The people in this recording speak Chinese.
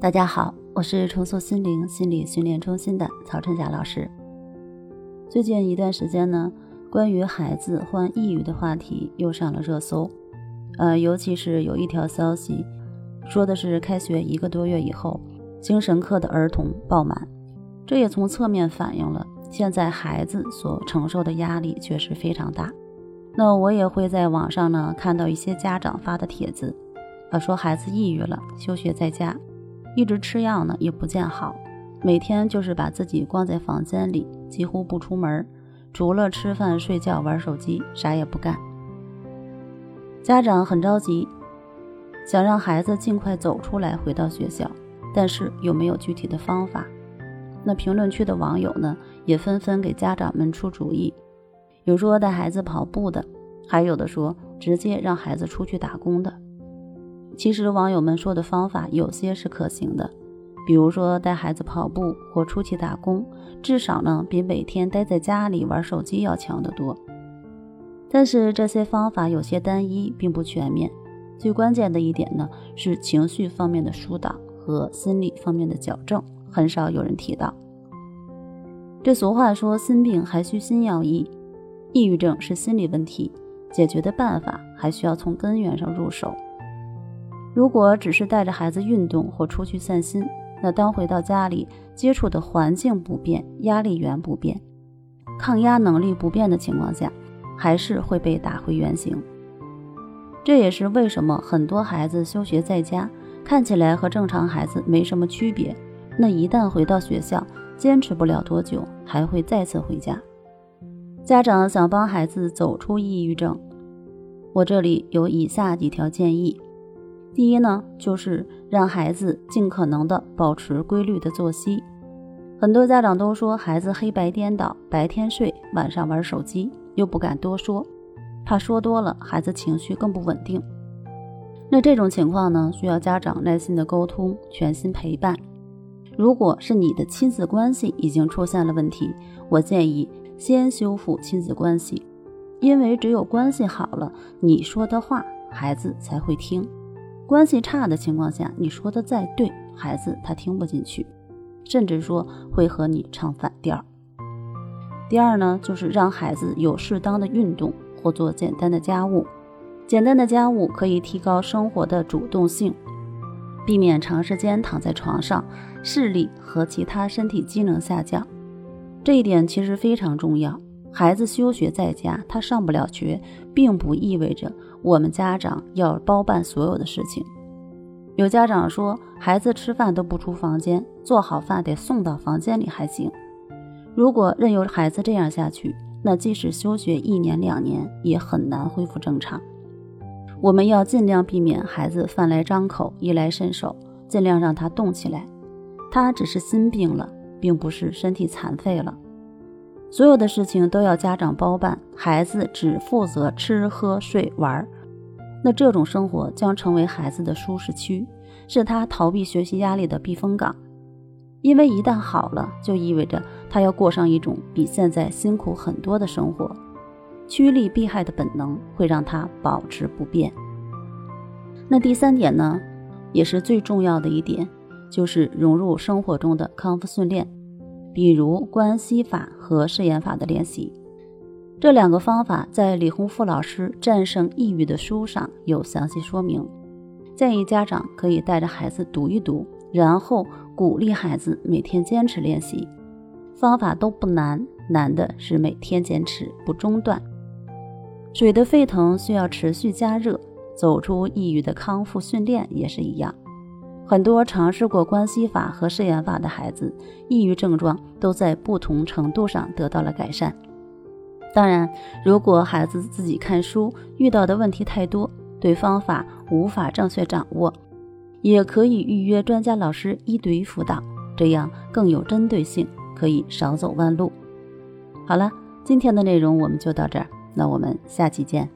大家好，我是重塑心灵心理训练中心的曹春霞老师。最近一段时间呢，关于孩子患抑郁的话题又上了热搜。呃，尤其是有一条消息，说的是开学一个多月以后，精神科的儿童爆满。这也从侧面反映了现在孩子所承受的压力确实非常大。那我也会在网上呢看到一些家长发的帖子，呃，说孩子抑郁了，休学在家。一直吃药呢，也不见好，每天就是把自己关在房间里，几乎不出门，除了吃饭、睡觉、玩手机，啥也不干。家长很着急，想让孩子尽快走出来，回到学校，但是又没有具体的方法？那评论区的网友呢，也纷纷给家长们出主意，有说带孩子跑步的，还有的说直接让孩子出去打工的。其实网友们说的方法有些是可行的，比如说带孩子跑步或出去打工，至少呢比每天待在家里玩手机要强得多。但是这些方法有些单一，并不全面。最关键的一点呢是情绪方面的疏导和心理方面的矫正，很少有人提到。这俗话说“心病还需心药医”，抑郁症是心理问题，解决的办法还需要从根源上入手。如果只是带着孩子运动或出去散心，那当回到家里接触的环境不变、压力源不变、抗压能力不变的情况下，还是会被打回原形。这也是为什么很多孩子休学在家，看起来和正常孩子没什么区别，那一旦回到学校，坚持不了多久，还会再次回家。家长想帮孩子走出抑郁症，我这里有以下几条建议。第一呢，就是让孩子尽可能的保持规律的作息。很多家长都说孩子黑白颠倒，白天睡，晚上玩手机，又不敢多说，怕说多了孩子情绪更不稳定。那这种情况呢，需要家长耐心的沟通，全心陪伴。如果是你的亲子关系已经出现了问题，我建议先修复亲子关系，因为只有关系好了，你说的话孩子才会听。关系差的情况下，你说的再对，孩子他听不进去，甚至说会和你唱反调。第二呢，就是让孩子有适当的运动或做简单的家务。简单的家务可以提高生活的主动性，避免长时间躺在床上，视力和其他身体机能下降。这一点其实非常重要。孩子休学在家，他上不了学，并不意味着我们家长要包办所有的事情。有家长说，孩子吃饭都不出房间，做好饭得送到房间里还行。如果任由孩子这样下去，那即使休学一年两年，也很难恢复正常。我们要尽量避免孩子饭来张口、衣来伸手，尽量让他动起来。他只是心病了，并不是身体残废了。所有的事情都要家长包办，孩子只负责吃喝睡玩，那这种生活将成为孩子的舒适区，是他逃避学习压力的避风港。因为一旦好了，就意味着他要过上一种比现在辛苦很多的生活，趋利避害的本能会让他保持不变。那第三点呢，也是最重要的一点，就是融入生活中的康复训练。比如关系法和试验法的练习，这两个方法在李洪富老师《战胜抑郁》的书上有详细说明，建议家长可以带着孩子读一读，然后鼓励孩子每天坚持练习。方法都不难，难的是每天坚持不中断。水的沸腾需要持续加热，走出抑郁的康复训练也是一样。很多尝试过关系法和誓言法的孩子，抑郁症状都在不同程度上得到了改善。当然，如果孩子自己看书遇到的问题太多，对方法无法正确掌握，也可以预约专家老师一对一辅导，这样更有针对性，可以少走弯路。好了，今天的内容我们就到这儿，那我们下期见。